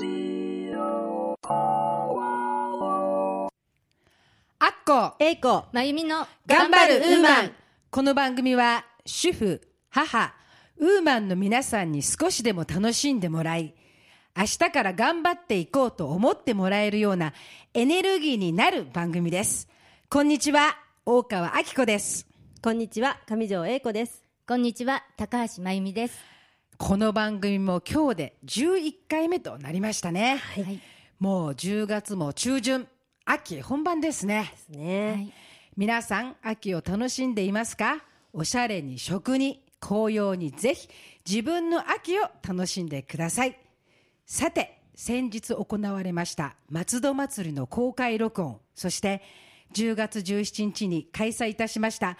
アッコ。えいこまゆみの頑張るウーマン。この番組は主婦、母、ウーマンの皆さんに少しでも楽しんでもらい、明日から頑張っていこうと思ってもらえるようなエネルギーになる番組です。こんにちは、大川明子です。こんにちは。上条英子です。こんにちは。高橋まゆみですこの番組も今日で11回目となりましたね。はい。もう10月も中旬、秋本番ですね。ね、はい。皆さん秋を楽しんでいますか？おしゃれに食に紅葉にぜひ自分の秋を楽しんでください。さて先日行われました松戸祭りの公開録音そして10月17日に開催いたしました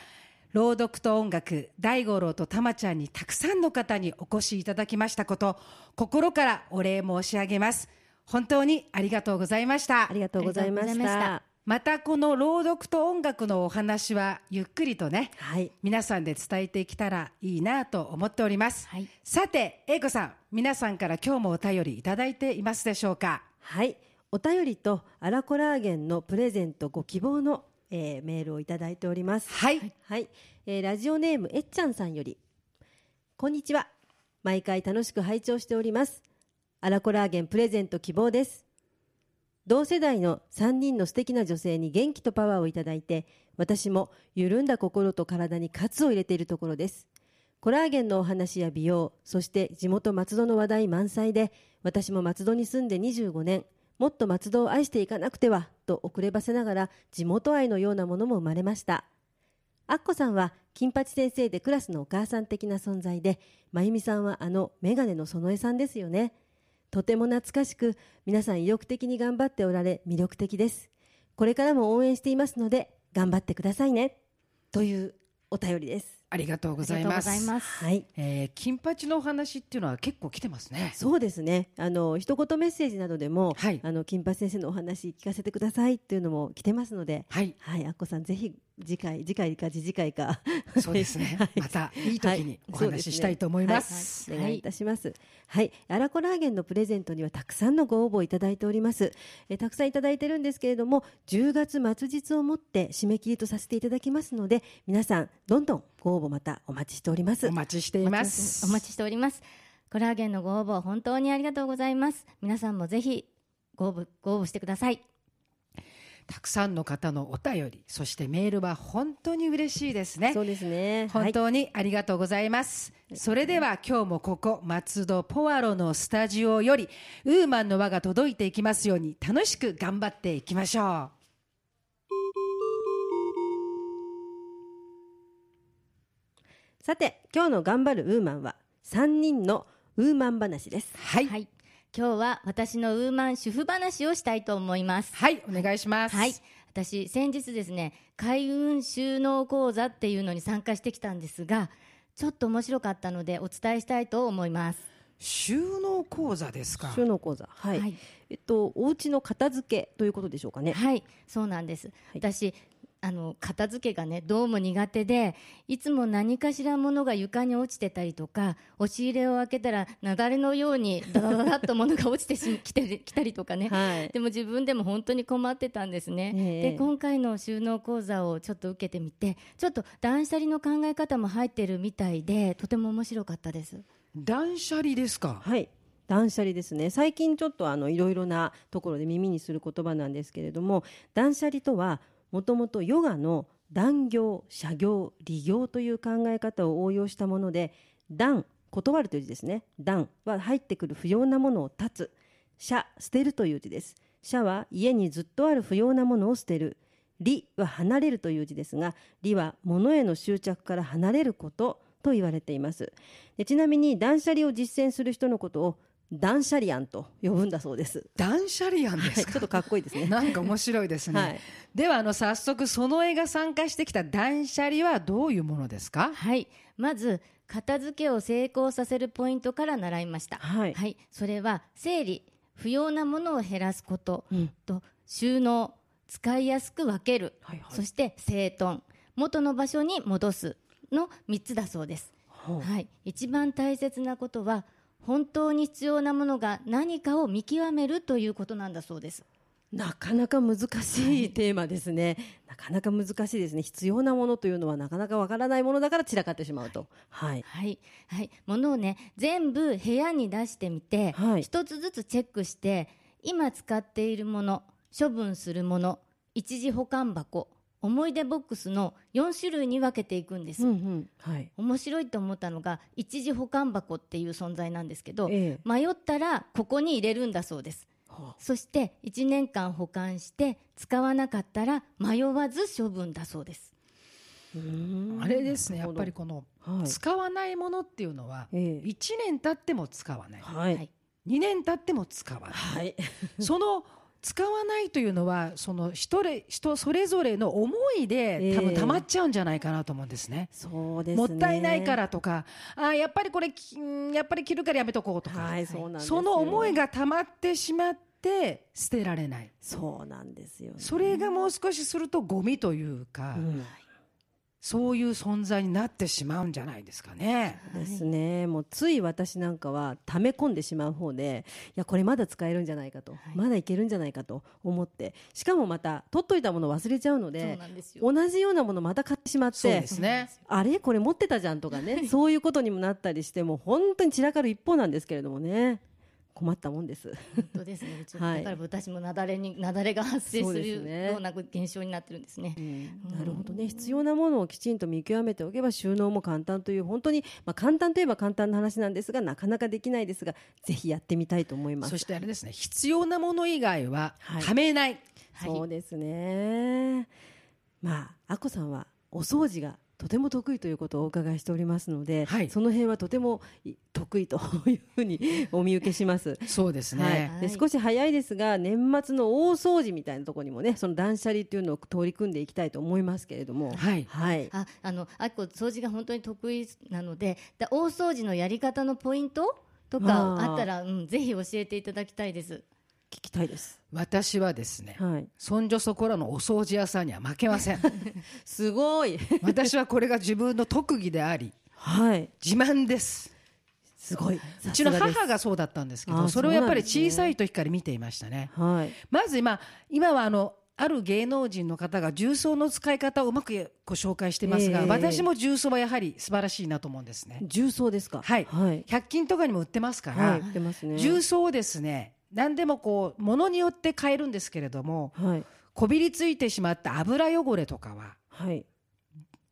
朗読と音楽大五郎とたまちゃんにたくさんの方にお越しいただきましたこと心からお礼申し上げます。本当にありがとうございました。ありがとうございました。た。またこの朗読と音楽のお話はゆっくりとねはい。皆さんで伝えていけたらいいなと思っております、はい。さて英子さん皆さんから今日もお便りいただいていますでしょうか？はい。お便りとアラコラーゲンのプレゼントご希望の、えーメールをいただいております。はい、はい、えーラジオネームえっちゃんさんより。こんにちは。毎回楽しく拝聴しております。アラコラーゲンプレゼント希望です。同世代の3人の素敵な女性に元気とパワーをいただいて私も緩んだ心と体に喝を入れているところです。コラーゲンのお話や美容そして地元松戸の話題満載で私も松戸に住んで25年もっと松戸を愛していかなくてはと遅ればせながら地元愛のようなものも生まれました。アッコさんは金八先生でクラスのお母さん的な存在でまゆみさんはあのメガネの園江さんですよね。とても懐かしく皆さん意欲的に頑張っておられ魅力的です。これからも応援していますので頑張ってくださいね。というお便りです。ありがとうございます。はい。えー金八のお話っていうのは結構来てますね。そうですね。あの一言メッセージなどでも、はい。あの金八先生のお話聞かせてくださいっていうのも来てますのではい。はいアッコさんぜひ次回次回か次次回か。そうですね。はい。またいい時にお話ししたいと思います,、お願いいたします。はい、アラコラーゲンのプレゼントにはたくさんのご応募いただいております。えーたくさんいただいてるんですけれども、10月末日をもって締め切りとさせていただきますので、皆さんどんどんご応募またお待ちしております。お。待ちしています。お待ちしております。コラーゲンのご応募本当にありがとうございます。皆さんもぜひご応募ご応募してくださいたくさんの方のお便りそしてメールは本当に嬉しいですね。そうですね。はい、本当にありがとうございます、それでは今日もここ松戸ポアロのスタジオよりウーマンの輪が届いていきますように楽しく頑張っていきましょさて今日の頑張るウーマンは3人のウーマン話です。う。はい、はい今日は私のウーマン主婦話をしたいと思います。はい、お願いします。はい。私先日ですね開運収納講座っていうのに参加してきたんですがちょっと面白かったのでお伝えしたいと思います。収納講座ですか？収納講座、はい、はい。えっとお家の片付けということでしょうかね。はいそうなんです、私あの片付けがねどうも苦手でいつも何かしらものが床に落ちてたりとか押し入れを開けたら雪崩のようにダダダダっと物が落ちてし きてきたりとかね、はい。でも自分でも本当に困ってたんですね、ええ。で今回の収納講座をちょっと受けてみてちょっと断捨離の考え方も入ってるみたいでとても面白かったです。断捨離ですか？はい。断捨離ですね。最近ちょっとあのいろいろなところで耳にする言葉なんですけれども断捨離とはもともとヨガの断行社行利行という考え方を応用したもので断断るという字ですね。断は入ってくる不要なものを断つ。社捨てるという字です。社は家にずっとある不要なものを捨てる。利は離れるという字ですが利は物への執着から離れることと言われています。でちなみに断捨離を実践する人のことを断捨離案と呼ぶんだそうです。断捨離案ではい、すか、ちょっとかっこいいですね。なんか面白いですね、はい。ではあの早速その絵が参加してきた断捨離はどういうものですか？はい。まず片付けを成功させるポイントから習いました。はい。それは整理不要なものを減らすこと。うん。と収納使いやすく分ける、はいはい。そして整頓。元の場所に戻すの3つだそうです、はい、一番大切なことは本当に必要なものが何かを見極めるということなんだそうです。なかなか難しいテーマですね、なかなか難しいですね。必要なものというのはなかなかわからないものだから散らかってしまうと。はい。はい、はい、ものをね全部部屋に出してみて、はい。一つずつチェックして今使っているもの処分するもの一時保管箱思い出ボックスの4種類に分けていくんです、うんうん。はい。面白いと思ったのが一時保管箱っていう存在なんですけど、ええ。迷ったらここに入れるんだそうです。はそして1年間保管して使わなかったら迷わず処分だそうです。うあれですね。やっぱりこのはい。使わないものっていうのはええ。1年経っても使わない。はい。はい。2年経っても使わない。はい。その使わないというのはその人れ人それぞれの思いで多分ええ溜まっちゃうんじゃないかなと思うんですね。そうですね。もったいないからとかあーやっぱりこれやっぱり着るからやめとこうとか、はいそうなんですよ。その思いが溜まってしまって捨てられない。そうなんですよね。それがもう少しするとゴミというか、うんそういう存在になってしまうんじゃないですかね。ですね、もうつい私なんかは溜め込んでしまう方でいやこれまだ使えるんじゃないかと、まだいけるんじゃないかと思ってしかもまた取っといたもの忘れちゃうのでで同じようなものまた買ってしまっそうてですね。あれ？これ持ってたじゃんとかね。そういうことにもなったりしてもう本当に散らかる一方なんですけれどもね困ったもんです。本当ですね。はい。だから私も雪崩に雪崩が発生するねような現象になってるんですね。なるほどね。必要なものをきちんと見極めておけば収納も簡単という本当に、まあ、簡単といえば簡単な話なんですがなかなかできないですがぜひやってみたいと思います。そしてあれですね。必要なもの以外ははい。ためない、そうですね。まあ、あこさんはお掃除がとても得意ということをお伺いしておりますので、はい。その辺はとてもい得意というふうに お見受けします。そうですね、はい、ではい。少し早いですが年末の大掃除みたいなところにもねその断捨離っていうのを取り組んでいきたいと思いますけれども。はい。はい、ああのあっこ掃除が本当に得意なのでだ大掃除のやり方のポイントとかあったら、うん、ぜひ教えていただきたいです聞きたいです。私はですねはい、そんじょそこらのお掃除屋さんには負けません。すごい。私はこれが自分の特技でありはい。自慢です。すごい。うちの母がそうだったんですけどそれをやっぱり小さい時から見ていましたね。はい。まず今今はあのある芸能人の方が重曹の使い方をうまくご紹介してますが、ええ。私も重曹はやはり素晴らしいなと思うんですね。重曹ですか？はい、はい。100均とかにも売ってますから、はい、売ってますね。重曹をですね何でもこう物によって変えるんですけれどもはい。こびりついてしまった油汚れとかははい。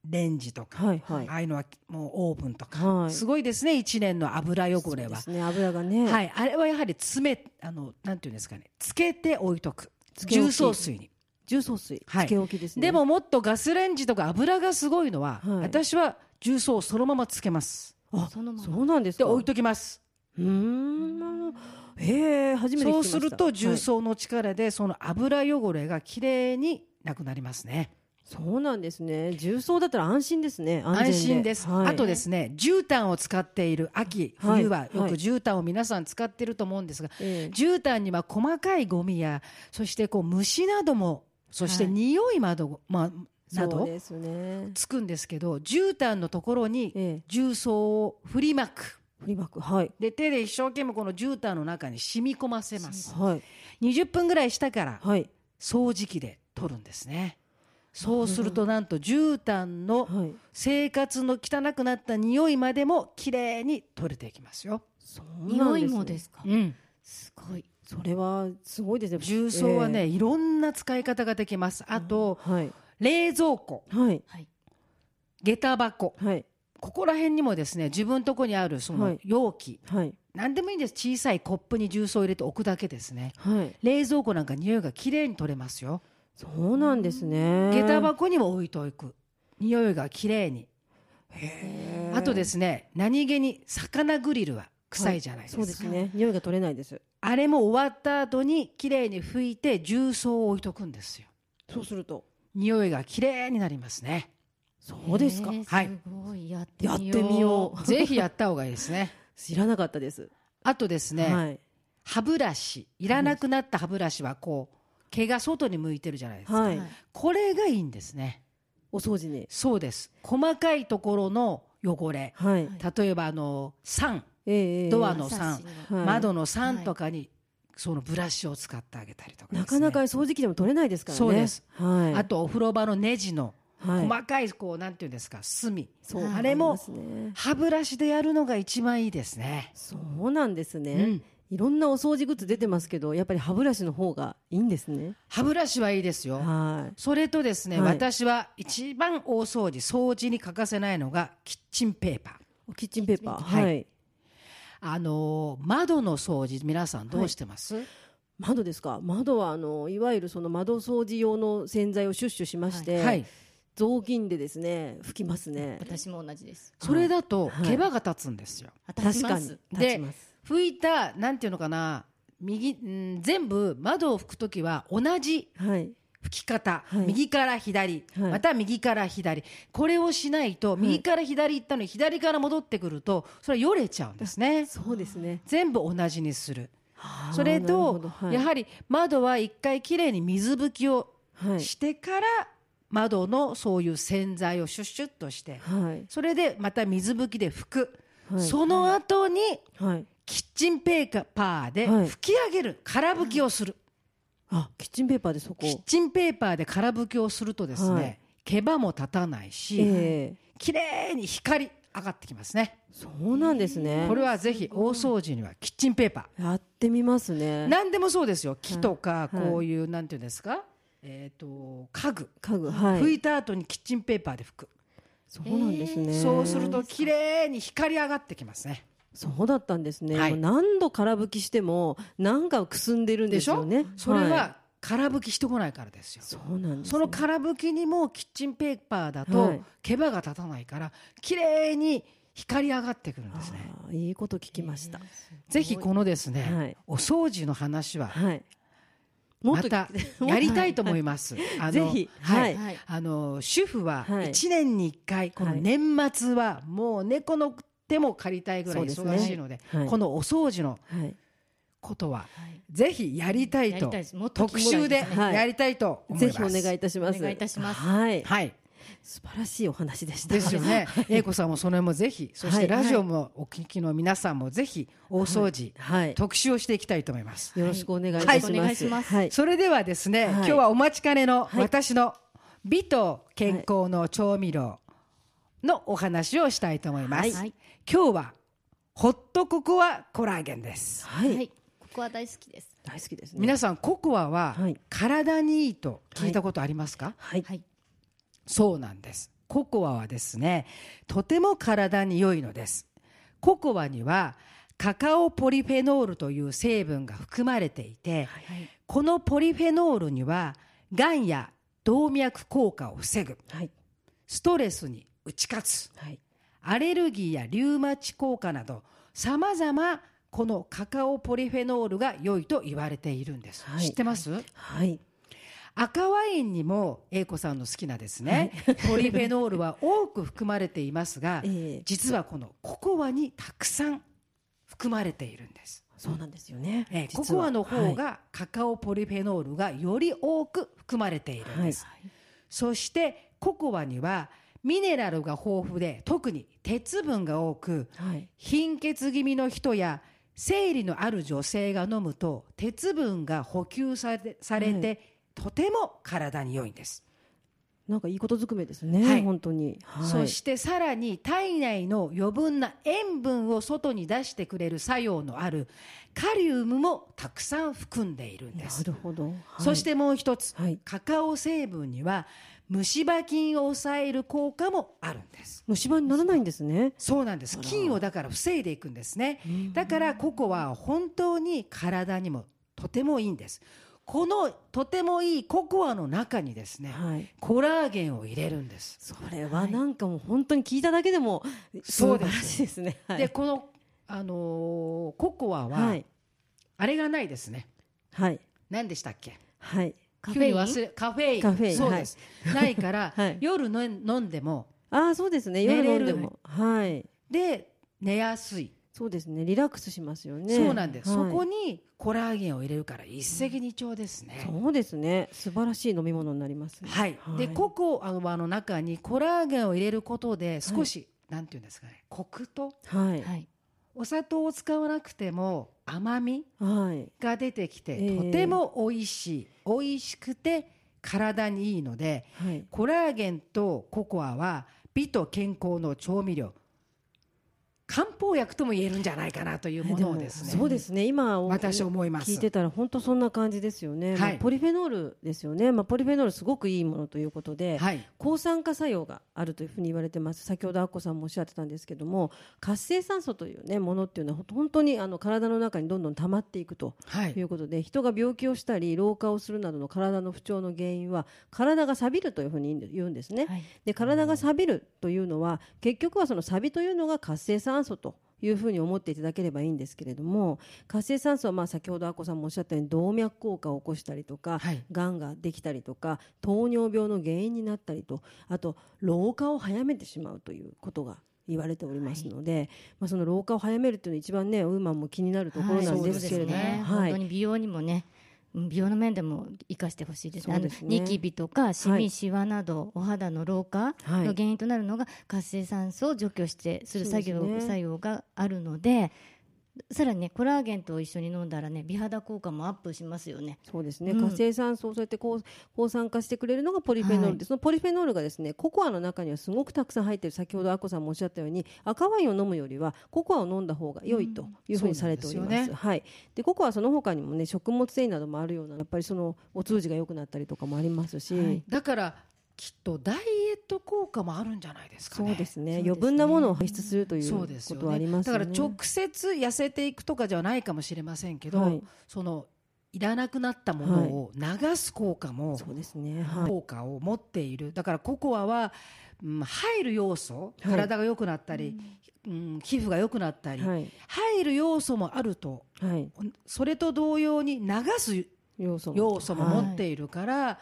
レンジとか、はいはい。ああいうのはもうオーブンとか、はい。すごいですね1年の油汚れは。ね油がね。はい、あれはやはり詰めあのなんていうんですかね。つけて置いとく。重曹水に。重曹水、はい。つけ置きですね。でももっとガスレンジとか油がすごいのは、はい。私は重曹をそのままつけます。あそのまま。そうなんですか。で置いときます。うーん。へえ初めて聞きました。そうすると重はい。曹の力でその油汚れがきれいになくなりますね。そうなんですね。重曹だったら安心ですね。安心です、はい。あとですね絨毯を使っている秋はい。冬はよくはい。絨毯を皆さん使ってると思うんですが、ええ。絨毯には細かいゴミやそしてこう虫などもそしてはい。匂いなど,、まあ、などそうですね。つくんですけど絨毯のところにええ。重曹を振りまく振りまく。はい。で手で一生懸命この絨毯の中に染み込ませます。はい。20分ぐらいしたからはい。掃除機で取るんですね。そうするとなんと絨毯のはい。生活の汚くなった匂いまでもきれいに取れていきますよ、そうなん匂いねもですか？うん、すごい。それはすごいですね。重曹はね、えいろんな使い方ができます。あとえはい。冷蔵庫。はい。はい。下駄箱。はいここら辺にもですね自分のとこにあるそのはい。容器、はい。何でもいいんです。小さいコップに重曹を入れておくだけですね。はい。冷蔵庫なんか匂いがきれいに取れますよ。そうなんですね。下駄箱にも置いておく。匂いがきれいにあとですね何気に魚グリルは臭いじゃないですか、そうですね。匂いが取れないです。あれも終わった後にきれいに拭いて重曹を置いとくんですよ。そうすると。匂いがきれいになりますねそうですかえ。ーはいすごいやってみよう。ぜひやった方がいいですね知らなかったです。あとですね、はい歯ブラシいらなくなった歯ブラシはこう毛が外に向いてるじゃないですか、はい。はいこれがいいんですねお掃除に。そうです細かいところの汚れはい。例えばあの酸ええドアのサッシはい窓の3とかにそのブラシを使ってあげたりとかね、なかなか掃除機でも取れないですからね。そうです。はい。あとお風呂場のネジのはい細かいこうなんていうんですか隅、あれも歯ブラシでやるのが一番いいですね。そうなんですね、うん。いろんなお掃除グッズ出てますけどやっぱり歯ブラシの方がいいんですね。歯ブラシはいいですよ。はい。それとですね、はい。私は一番大掃除掃除に欠かせないのがキッチンペーパー。キッチンペーパー。はい。はい、あのー窓の掃除皆さんどうしてます？窓ですか？窓はあのいわゆるその窓掃除用の洗剤をシュッシュしまして、はい。雑巾でですね拭きますね。私も同じです。それだとはい。毛羽が立つんですよ。確かに。ます立ちます。拭いたなんていうのかな右ん全部窓を拭くときは同じはい。拭き方、はい。右から左、はい。また右から左。これをしないと右から左行ったのに左から戻ってくるとそれはよれちゃうんですね。そうですね。全部同じにする。はあそれとど。はい。やはり窓は一回きれいに水拭きをはい。してから窓のそういう洗剤をシュッシュッとしてはい。それでまた水拭きで拭く、はい。その後にはい。キッチンペーパーではい。拭き上げる、空拭きをする、あキッチンペーパーでそこキッチンペーパーで空拭きをするとですね、はい。毛羽も立たないし、ええ。綺麗に光上がってきますね。そうなんですね。これはぜひ大掃除にはキッチンペーパやってみますー。ね。何でもそうですよ。木とかはい。こういうなんていうんですか、えっ、と家具、家具はい。拭いた後にキッチンペーパーで拭く。そうなんですね、そうすると綺麗に光上がってきますね。そうだったんですね、はい。何度空拭きしてもなんかくすんでるんですよね。それいは空拭きしてこないからですよ。そうなんです、ね、その空拭きにもキッチンペーパーだはとい。毛羽が立たないから綺麗に光り上がってくるんですね。いいこと聞きました、ぜひこのですね、はい。お掃除の話はまた やりたいと思います。あのぜひ。ははい。い、はい。あの主婦ははい。1年に1回この年末はもう猫の手も借りたいぐらい忙しいので、はい。このお掃除のはい。ことははい。ぜひやりたいと。特集でやりたいと思います。ぜひお願いいたします。お願いいたします。はい。はい。素晴らしいお話でした。ですよね。英子さんもその辺もぜひ、そしてはいラジオもお聞きの皆さんもぜひ大掃除、はい。特集をしていきたいと思います。よろしくお願いいたします、はい。お願いします。はい。それではですね、はい。今日はお待ちかねのはい。私の美と健康の調味料のお話をしたいと思います。はい。今日はホットココアコラーゲンです。はい、はい。ここは大好きです。大好きですね。皆さんココアははい。体にいいと聞いたことありますか、はい。はいそうなんです。ココアはですね、とても体に良いのです。ココアにはカカオポリフェノールという成分が含まれていて、はいこのポリフェノールにはがんや動脈硬化を防ぐ、はい。ストレスに打ち勝つ、はい。アレルギーやリウマチ効果などさまざまこのカカオポリフェノールが良いと言われているんです、はい。知ってます、はい赤ワインにも英子さんの好きなですね、ポリフェノールは多く含まれていますが、ええ。実はこのココアにたくさん含まれているんです、そうなんですよね、えーココアの方はい。がカカオポリフェノールがより多く含まれているんです、そしてココアにはミネラルが豊富で特に鉄分が多くはい。貧血気味の人や生理のある女性が飲むと鉄分が補給されされて、とても体に良いんです、なんかいいことずくめですね、はい。本当に、はい、そしてさらに体内の余分な塩分を外に出してくれる作用のあるカリウムもたくさん含んでいるんです。なるほど、はい。そしてもう一つ、はい。カカオ成分には虫歯菌を抑える効果もあるんです。虫歯にならないんですね。そうなんです。菌をだから防いでいくんですね。だからココアは本当に体にもとてもいいんですこのとてもいいココアの中にですねはい。コラーゲンを入れるんです。それはなんかもう本当に聞いただけでも素晴らしいですね。はい、でこの、あのーココアは、はい。あれがないですね。はい。何でしたっけ？はい。カフェイン？忘れカフェイン。カフェイン。そうです、ないから、はい。夜の飲んでもああそうですね。夜飲んでも。はい。で寝やすい、そうですね。リラックスしますよね。そうなんです、はい。そこにコラーゲンを入れるから一石二鳥ですね、そうですね。素晴らしい飲み物になります。ね。はい、でココアの中にコラーゲンを入れることで少し、なんていうんですかね。コクとはい。はい。お砂糖を使わなくても甘みはい。が出てきて、ええ。とても美味しい。美味しくて体にいいのではい。コラーゲンとココアは美と健康の調味料漢方薬とも言えるんじゃないかなというものをですね。もそうですね。今お私思います。聞いてたら本当そんな感じですよね、はい。まあポリフェノールですよね、まあ、ポリフェノールすごくいいものということで、はい。抗酸化作用があるというふうに言われてます。先ほどアッコさんもおっしゃってたんですけども活性酸素という、ね、ものっていうのは本当にあの体の中にどんどん溜まっていくとはいうことで人が病気をしたり老化をするなどの体の不調の原因は体が錆びるというふうに言うんですね。はい。で体が錆びるというのは結局はその錆びというのが活性酸素というふうに思っていただければいいんですけれども活性酸素はまあ先ほどあこさんもおっしゃったように動脈硬化を起こしたりとか、はい。がんができたりとか糖尿病の原因になったりとあと老化を早めてしまうということが言われておりますので、まあ、その老化を早めるというのは一番ねウーマンも気になるところなんですけれども、はい。ね。はい。本当に美容にもねうん美容の面でも生かしてほしいですね。あのニキビとかシミ、はい。シワなどお肌の老化はい。の原因となるのが活性酸素を除去してする作業,、ね。作用があるのでさらにねコラーゲンと一緒に飲んだらね美肌効果もアップしますよね。そうですね、うん。活性酸素をそうやって抗抗酸化してくれるのがポリフェノールで、はいそのポリフェノールがですねココアの中にはすごくたくさん入っている。先ほどアッコさんもおっしゃったように赤ワインを飲むよりはココアを飲んだ方が良いというふうにされております,、そうなんですよね。はい、でココアはその他にもね食物繊維などもあるようなやっぱりそのお通じが良くなったりとかもありますし、はい。だからきっとダイエット効果もあるんじゃないですかね。そうですね。余分なものを排出するということはありねますよね。だから直接痩せていくとかじゃないかもしれませんけど、はい。そのいらなくなったものを流す効果も、そうですね。はい。効果を持っている。だからココアは、うん、入る要素はい。体が良くなったり、うん。皮膚が良くなったり、はい。入る要素もあるとはい。それと同様に流す要素も。持はいっているから、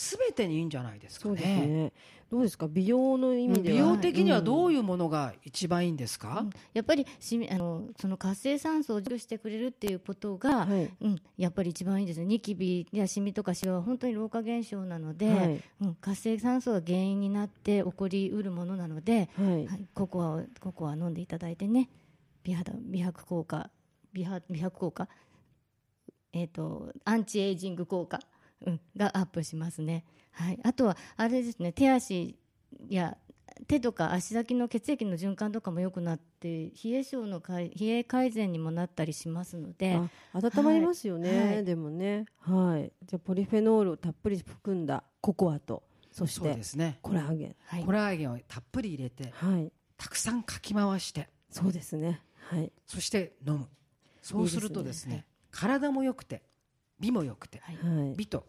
全てにいいんじゃないですかそうね。ですね。どうですか？美容の意味では。美容的にはどういうものが一番いいんですか、やっぱりしみあのその活性酸素を除去してくれるっていうことが、はい。うん、やっぱり一番いいですね。ニキビやシミとかシワは本当に老化現象なので、はい。うん、活性酸素が原因になって起こりうるものなので、はい。はい、ココアをココア飲んでいただいてね。美肌美白効果美肌美白効果？えっ、とアンチエイジング効果、うん、がアップしますね。はい、あとはあれですね手足や手とか足先の血液の循環とかも良くなって冷え性のかい冷え改善にもなったりしますので、あ温まりますよね、はい。でもね。はい。じゃあポリフェノールをたっぷり含んだココアとそしそうてですね。コラーゲン。はい。コラーゲンをたっぷり入れてはい。たくさんかき回してそうですね。はい。そして飲む。そうするとですね体も良くて美も良くてはい。はい美と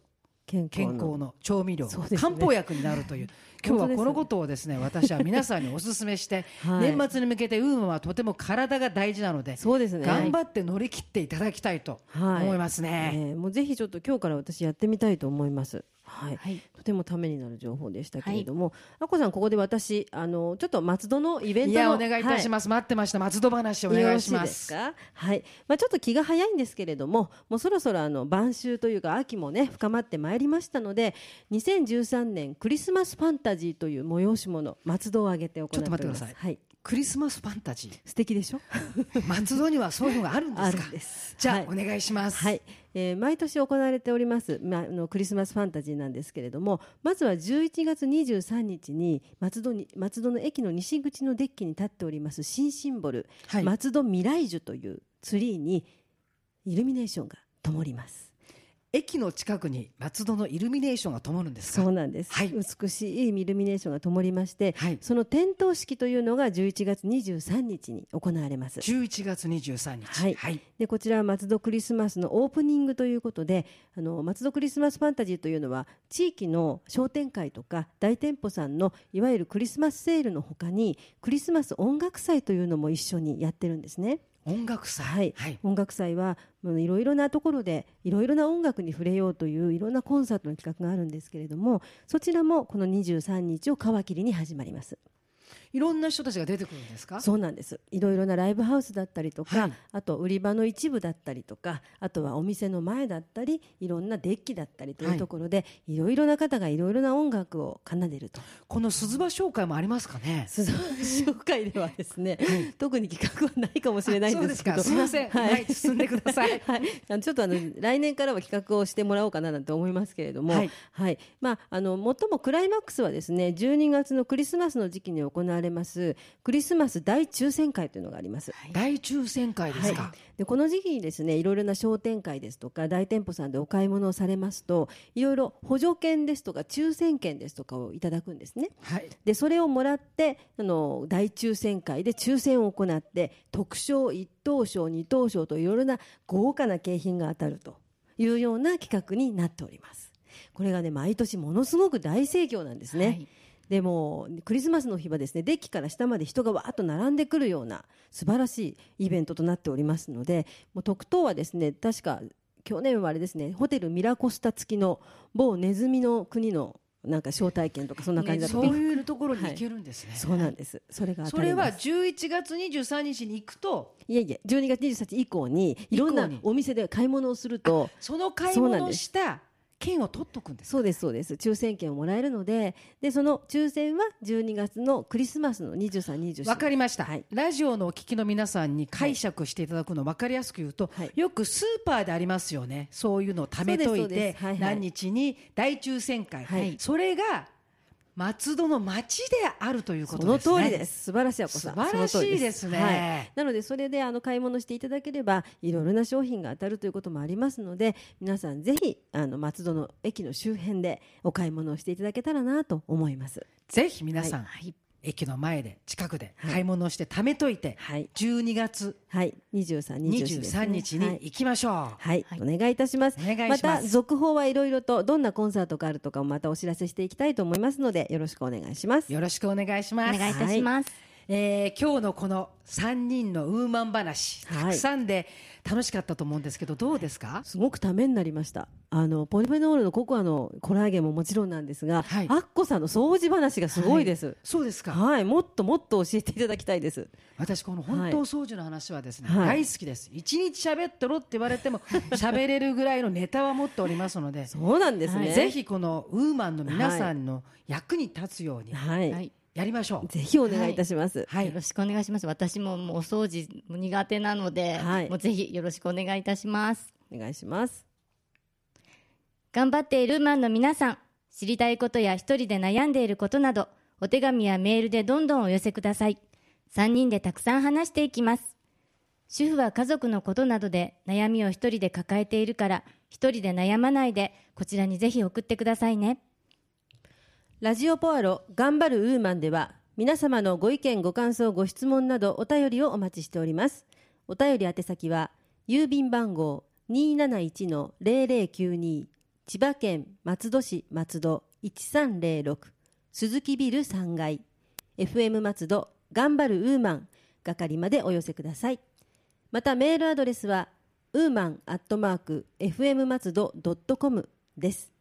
健康の。調味料、ね。漢方薬になるという 今日はこのことをですね私は皆さんにお勧めして、はい。年末に向けてウームはとても体が大事なので、そうですね。頑張って乗り切っていただきたいとはい思いますね。えーもうぜひちょっと今日から私やってみたいと思います。はい、はいとてもためになる情報でしたけれども、あこさんここで私あのちょっと松戸のイベントのいやお願いいたしす。ます、待ってました松戸話お願いします。はい。まあちょっと気が早いんですけれども、もうそろそろあの晩秋というか秋もね深まってまいりましたので、2013年クリスマスファンタジーという催し物松戸を挙げて行っております。ちょっと待ってくださいはい。クリスマスファンタジ素敵でしょ？ー松戸にはそういうのがあるんですか？あるんです。じゃあ、はい。お願いします、はい、えー毎年行われております、まあ、あのクリスマスファンタジーなんですけれどもまずは11月23日に松戸に松戸の駅の西口のデッキに立っております新シンボル、はい。松戸未来樹というツリーにイルミネーションが灯ります駅の近くに松戸のイルミネーションが灯るんですか？そうなんです、はい。美しいイルミネーションが灯りまして、はい。その点灯式というのが11月23日に行われます。11月23日。はい。はい、でこちらは松戸クリスマスのオープニングということであの松戸クリスマスファンタジーというのは地域の商店会とか大店舗さんのいわゆるクリスマスセールのほかにクリスマス音楽祭というのも一緒にやってるんですね。音楽祭。はい。はい。音楽祭はいろいろなところでいろいろな音楽に触れようといういろんなコンサートの企画があるんですけれどもそちらもこの23日を皮切りに始まります。いろんな人たちが出てくるんですか？そうなんです。いろいろなライブハウスだったりとか、はい。あと売り場の一部だったりとかあとはお店の前だったりいろんなデッキだったりというところで、い、ろいろな方がいろいろな音楽を奏でると。この鈴場紹介もありますかね？鈴葉紹介ではですね、特に企画はないかもしれないんですけど。すか。すいません。はい。進んでください。はい、あのちょっとあの来年からは企画をしてもらおうかななんて思いますけれども、ははい。い、まああの最もクライマックスはですね、12月のクリスマスの時期に行われますクリスマス大抽選会というのがあります。大抽選会ですか、でこの時期にですねいろいろな商店会ですとか大店舗さんでお買い物をされますといろいろ補助券ですとか抽選券ですとかをいただくんですね。はい。でそれをもらってあの大抽選会で抽選を行って特賞一等賞二等賞といろいろな豪華な景品が当たるというような企画になっております。これがね毎年ものすごく大盛況なんですね、はいでもクリスマスの日はですねデッキから下まで人がわーっと並んでくるような素晴らしいイベントとなっておりますのでもう特等はですね確か去年はあれですねホテルミラコスタ付きの某ネズミの国のなんか招待券とかそんな感じだった。そういうところに行けるんですね、そうなんです。それが当それはたります。11月23日に行くと。いえいえ、12月23日以降にいろんなお店で買い物をすると、その買い物をした券を取っとくんです。そうですそうです。抽選券をもらえるので、でその抽選は12月のクリスマスの23、24。わかりました、はい。ラジオのお聞きの皆さんに解釈していただくの分かりやすく言うと、はい。よくスーパーでありますよね。そういうのを貯めといてはいはい。何日に大抽選会、はい。それが松戸の町であるというこそのとですね通りです。素晴らしいあこさん。素晴らしいですねはい。なのでそれであの買い物していただければいろいろな商品が当たるということもありますので、皆さんぜひあの松戸の駅の周辺でお買い物をしていただけたらなと思います。ぜひ皆さん、はい駅の前で近くではい。買い物をして貯めといて、はい。12月はい、23、24ですね。23日にはい。行きましょう、はい、はい。お願いいたします。お願いします。また続報はいろいろとどんなコンサートがあるとかもまたお知らせしていきたいと思いますのでよろしくお願いします。よろしくお願いします。お願いいたします、えー今日のこの3人のウーマン話、はい。たくさんで楽しかったと思うんですけどどうですか、すごくためになりました。あのポリフェノールのココアのコラーゲンももちろんなんですが、はい。アッコさんの掃除話がすごいです。そうですか、はい、もっともっと教えていただきたいです。私この本当掃除の話はですね、はい。大好きです。一日喋ってろって言われても喋れるぐらいのネタは持っておりますので そうなんですね。ぜひこのウーマンの皆さんの役に立つようにはい、はいやりましょう。ぜひお願いいたします。はい、よろしくお願いします。私ももうお掃除苦手なので、はい。もうぜひよろしくお願いいたします。お願いします。頑張っているマンの皆さん知りたいことや一人で悩んでいることなどお手紙やメールでどんどんお寄せください。3人でたくさん話していきます。主婦は家族のことなどで悩みを一人で抱えているから一人で悩まないでこちらにぜひ送ってくださいねラジオポアロ頑張るウーマンでは皆様のご意見ご感想ご質問などお便りをお待ちしております。お便り宛先は郵便番号271-0092千葉県松戸市松戸1306鈴木ビル3階 FM 松戸頑張るウーマン係までお寄せください。またメールアドレスはウーマンアットマーク FM 松戸ドットコムです。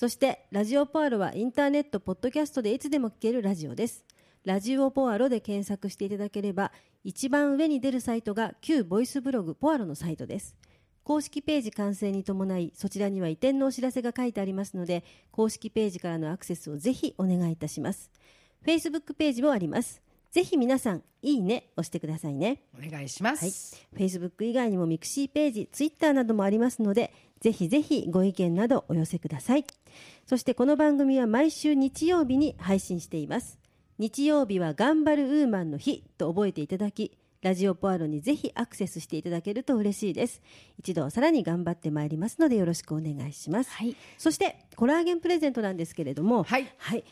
そしてラジオポアロはインターネットポッドキャストでいつでも聞けるラジオです。ラジオポアロで検索していただければ一番上に出るサイトが旧ボイスブログポアロのサイトです。公式ページ完成に伴いそちらには移転のお知らせが書いてありますので公式ページからのアクセスをぜひお願いいたします。Facebook ページもあります。ぜひ皆さんいいね押してくださいね。お願いします、はい、Facebook 以外にもミクシーページ、Twitter などもありますので、ぜひぜひご意見などお寄せください。そしてこの番組は毎週日曜日に配信しています。日曜日は頑張るウーマンの日と覚えていただき、ラジオポアロにぜひアクセスしていただけると嬉しいです。一度さらに頑張ってまいりますのでよろしくお願いします。はい。そしてコラーゲンプレゼントなんですけれども、はい。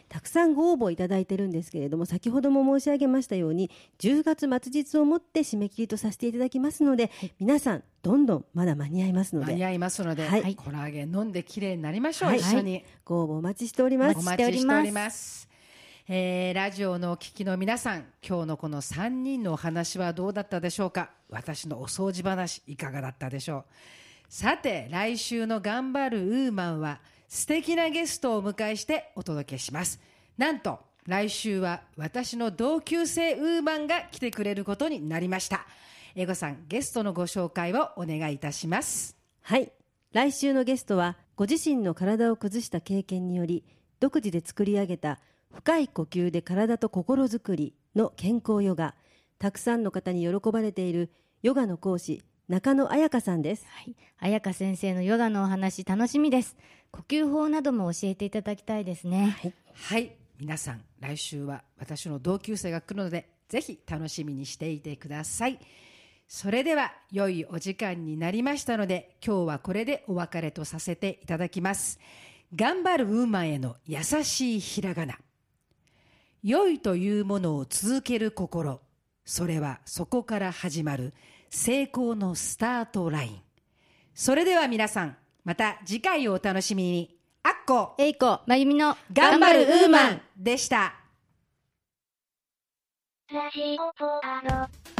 たくさんご応募いただいてるんですけれども先ほども申し上げましたように10月末日をもって締め切りとさせていただきますので、皆さんどんどんまだ間に合いますので間に合いますので、はい。コラーゲン飲んで綺麗になりましょう、はい。一緒に、ご応募お待ちしております。お待ちしております。えーラジオのお聞きの皆さん、今日のこの3人のお話はどうだったでしょうか？私のお掃除話、いかがだったでしょう？さて、来週の頑張るウーマンは、素敵なゲストをお迎えしてお届けします。なんと、来週は私の同級生ウーマンが来てくれることになりました。エゴさん、ゲストのご紹介をお願いいたします。はい。来週のゲストは、ご自身の体を崩した経験により、独自で作り上げた深い呼吸で体と心づくりの健康ヨガ、たくさんの方に喜ばれているヨガの講師、中野彩香さんです。はい、彩香先生のヨガのお話楽しみです呼吸法なども教えていただきたいですねはい。はい、皆さん、来週は私の同級生が来るので、ぜひ楽しみにしていてください。それでは、良いお時間になりましたので、今日はこれでお別れとさせていただきます。頑張るウーマンへの優しいひらがな。良いというものを続ける心。それはそこから始まる成功のスタートライン。それでは皆さん、また次回をお楽しみに。あっこえいこ。まゆみの頑張るウーマンでした。ラジオポアロ。